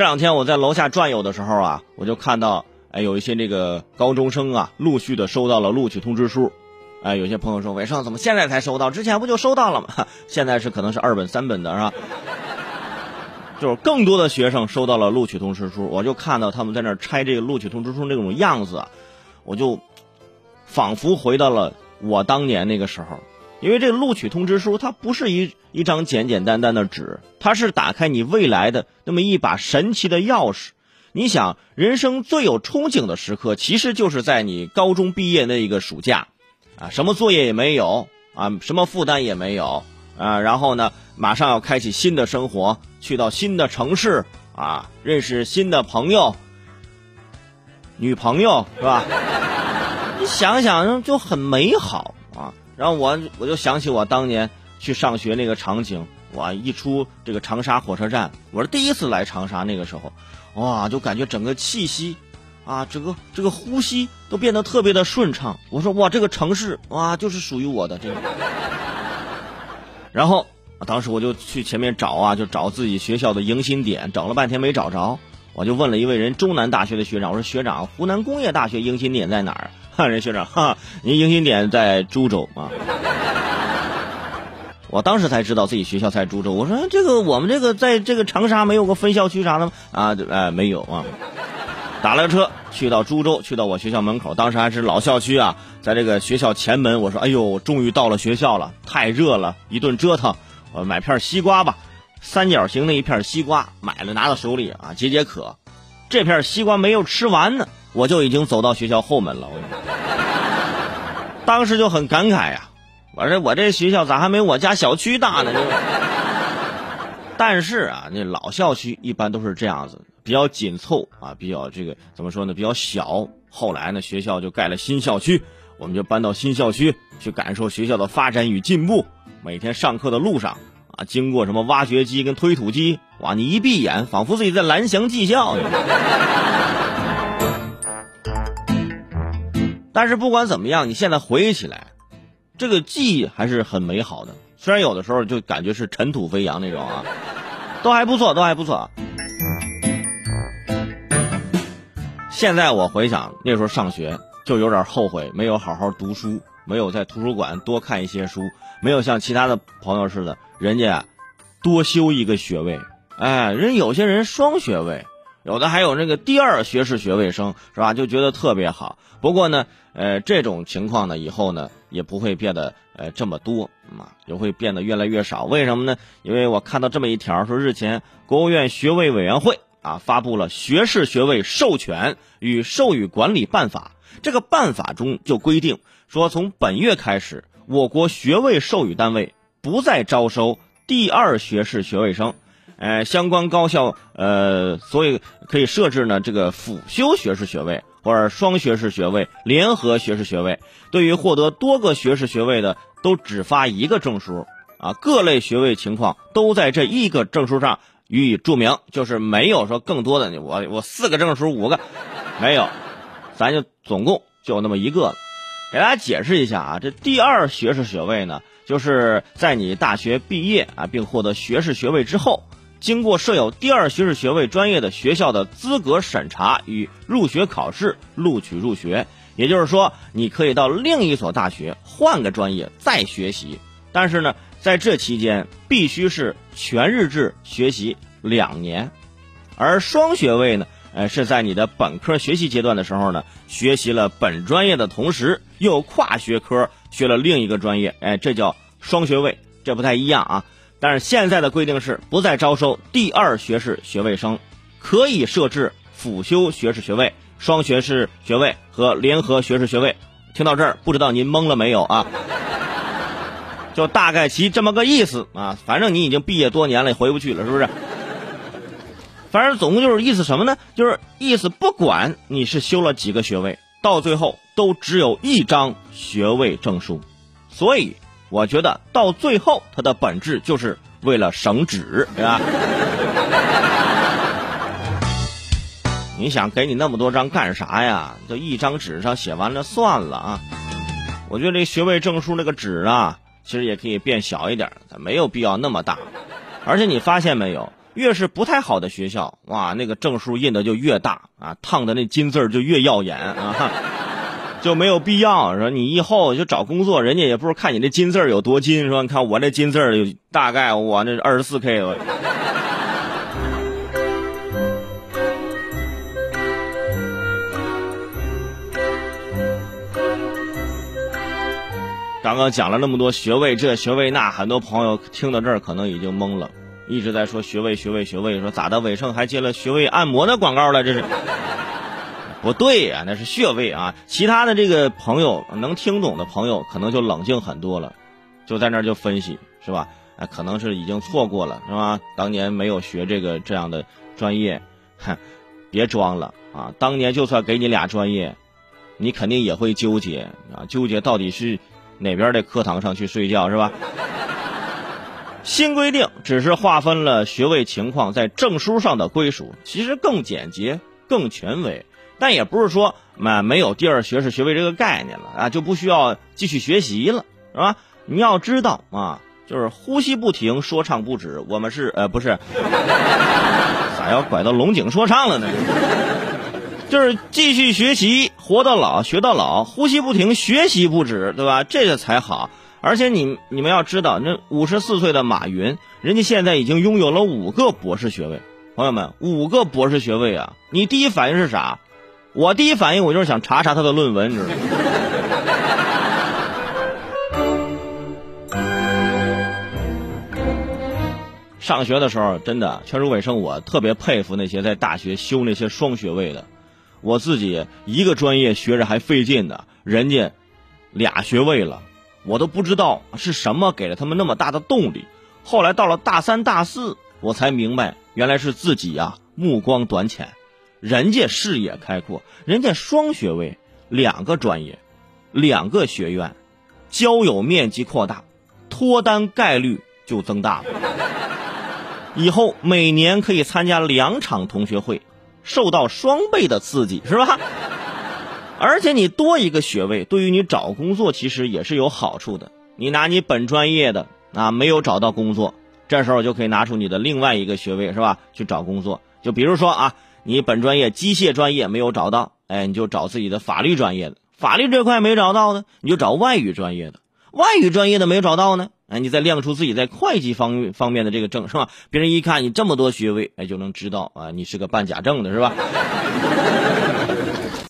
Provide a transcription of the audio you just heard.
这两天我在楼下转悠的时候啊，我就看到哎有一些这个高中生啊，陆续的收到了录取通知书。哎，有些朋友说，伟盛怎么现在才收到？之前不就收到了吗？现在是可能是二本三本的是吧？就是更多的学生收到了录取通知书，我就看到他们在那拆这个录取通知书那种样子，我就仿佛回到了我当年那个时候。因为这个录取通知书，它不是一一张简简单单的纸，它是打开你未来的那么一把神奇的钥匙。你想，人生最有憧憬的时刻，其实就是在你高中毕业那一个暑假，啊，什么作业也没有，啊，什么负担也没有，啊，然后呢，马上要开启新的生活，去到新的城市，啊，认识新的朋友、女朋友，是吧？你想想，就很美好。然后我我就想起我当年去上学那个场景，哇！一出这个长沙火车站，我是第一次来长沙，那个时候，哇，就感觉整个气息，啊，整个这个呼吸都变得特别的顺畅。我说哇，这个城市哇，就是属于我的这个。然后当时我就去前面找啊，就找自己学校的迎新点，找了半天没找着，我就问了一位人中南大学的学长，我说学长，湖南工业大学迎新点在哪儿？人学长，哈，您迎新点在株洲啊？我当时才知道自己学校在株洲。我说这个我们这个在这个长沙没有个分校区啥的吗？啊，哎，没有啊。打了个车去到株洲，去到我学校门口，当时还是老校区啊，在这个学校前门，我说，哎呦，终于到了学校了，太热了，一顿折腾，我买片西瓜吧，三角形的一片西瓜，买了拿到手里啊，解解渴。这片西瓜没有吃完呢。我就已经走到学校后门了，我当时就很感慨呀，我说我这学校咋还没我家小区大呢？但是啊，那老校区一般都是这样子，比较紧凑啊，比较这个怎么说呢？比较小。后来呢，学校就盖了新校区，我们就搬到新校区去感受学校的发展与进步。每天上课的路上啊，经过什么挖掘机跟推土机，哇，你一闭眼，仿佛自己在蓝翔技校。但是不管怎么样，你现在回忆起来，这个记忆还是很美好的。虽然有的时候就感觉是尘土飞扬那种啊，都还不错，都还不错。现在我回想那时候上学，就有点后悔没有好好读书，没有在图书馆多看一些书，没有像其他的朋友似的，人家多修一个学位。哎，人有些人双学位。有的还有那个第二学士学位生是吧？就觉得特别好。不过呢，呃，这种情况呢，以后呢也不会变得呃这么多啊，也会变得越来越少。为什么呢？因为我看到这么一条，说日前国务院学位委员会啊发布了《学士学位授权与授予管理办法》。这个办法中就规定说，从本月开始，我国学位授予单位不再招收第二学士学位生。呃，相关高校呃，所以可以设置呢这个辅修学士学位或者双学士学位、联合学士学位。对于获得多个学士学位的，都只发一个证书啊，各类学位情况都在这一个证书上予以注明，就是没有说更多的。我我四个证书五个没有，咱就总共就那么一个。给大家解释一下啊，这第二学士学位呢，就是在你大学毕业啊并获得学士学位之后。经过设有第二学士学位专业的学校的资格审查与入学考试，录取入学。也就是说，你可以到另一所大学换个专业再学习，但是呢，在这期间必须是全日制学习两年。而双学位呢，呃，是在你的本科学习阶段的时候呢，学习了本专业的同时，又跨学科学了另一个专业，哎，这叫双学位，这不太一样啊。但是现在的规定是不再招收第二学士学位生，可以设置辅修学士学位、双学士学位和联合学士学位。听到这儿，不知道您懵了没有啊？就大概其这么个意思啊。反正你已经毕业多年了，也回不去了，是不是？反正总共就是意思什么呢？就是意思，不管你是修了几个学位，到最后都只有一张学位证书，所以。我觉得到最后，它的本质就是为了省纸，对吧？你想给你那么多张干啥呀？就一张纸上写完了算了啊！我觉得这学位证书那个纸啊，其实也可以变小一点，没有必要那么大。而且你发现没有，越是不太好的学校，哇，那个证书印的就越大啊，烫的那金字就越耀眼啊，就没有必要说你以后就找工作，人家也不是看你这金字有多金，说你看我这金字有大概我那二十四 K。刚刚讲了那么多学位，这学位那，很多朋友听到这儿可能已经懵了，一直在说学位学位学位，说咋的？伟盛还接了学位按摩的广告了？这是不对呀，那是穴位啊。其他的这个朋友能听懂的朋友，可能就冷静很多了，就在那儿就分析是吧？哎，可能是已经错过了是吧？当年没有学这个这样的专业，哼，别装了啊！当年就算给你俩专业，你肯定也会纠结啊，纠结到底是。哪边的课堂上去睡觉是吧？新规定只是划分了学位情况在证书上的归属，其实更简洁、更权威，但也不是说嘛没有第二学士学位这个概念了啊，就不需要继续学习了，是吧？你要知道啊，就是呼吸不停，说唱不止，我们是呃不是，咋要拐到龙井说唱了呢？就是继续学习，活到老学到老，呼吸不停，学习不止，对吧？这个才好。而且你你们要知道，那五十四岁的马云，人家现在已经拥有了五个博士学位。朋友们，五个博士学位啊！你第一反应是啥？我第一反应我就是想查查他的论文，你知道吗？上学的时候，真的，全书伟生，我特别佩服那些在大学修那些双学位的。我自己一个专业学着还费劲的，人家俩学位了，我都不知道是什么给了他们那么大的动力。后来到了大三、大四，我才明白，原来是自己呀目光短浅，人家视野开阔，人家双学位，两个专业，两个学院，交友面积扩大，脱单概率就增大了。以后每年可以参加两场同学会。受到双倍的刺激，是吧？而且你多一个学位，对于你找工作其实也是有好处的。你拿你本专业的啊，没有找到工作，这时候就可以拿出你的另外一个学位，是吧？去找工作。就比如说啊，你本专业机械专业没有找到，哎，你就找自己的法律专业的。法律这块没找到呢，你就找外语专业的。外语专业的没找到呢。哎，你再亮出自己在会计方方面的这个证是吧？别人一看你这么多学位，哎，就能知道啊，你是个办假证的是吧？